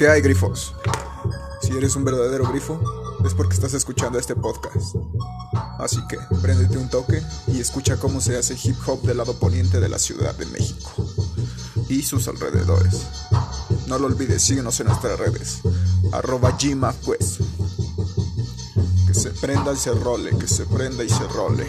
¿Qué hay, grifos? Si eres un verdadero grifo, es porque estás escuchando este podcast. Así que préndete un toque y escucha cómo se hace hip hop del lado poniente de la Ciudad de México y sus alrededores. No lo olvides, síguenos en nuestras redes. Arroba Gma, pues. Que se prenda y se role, que se prenda y se role.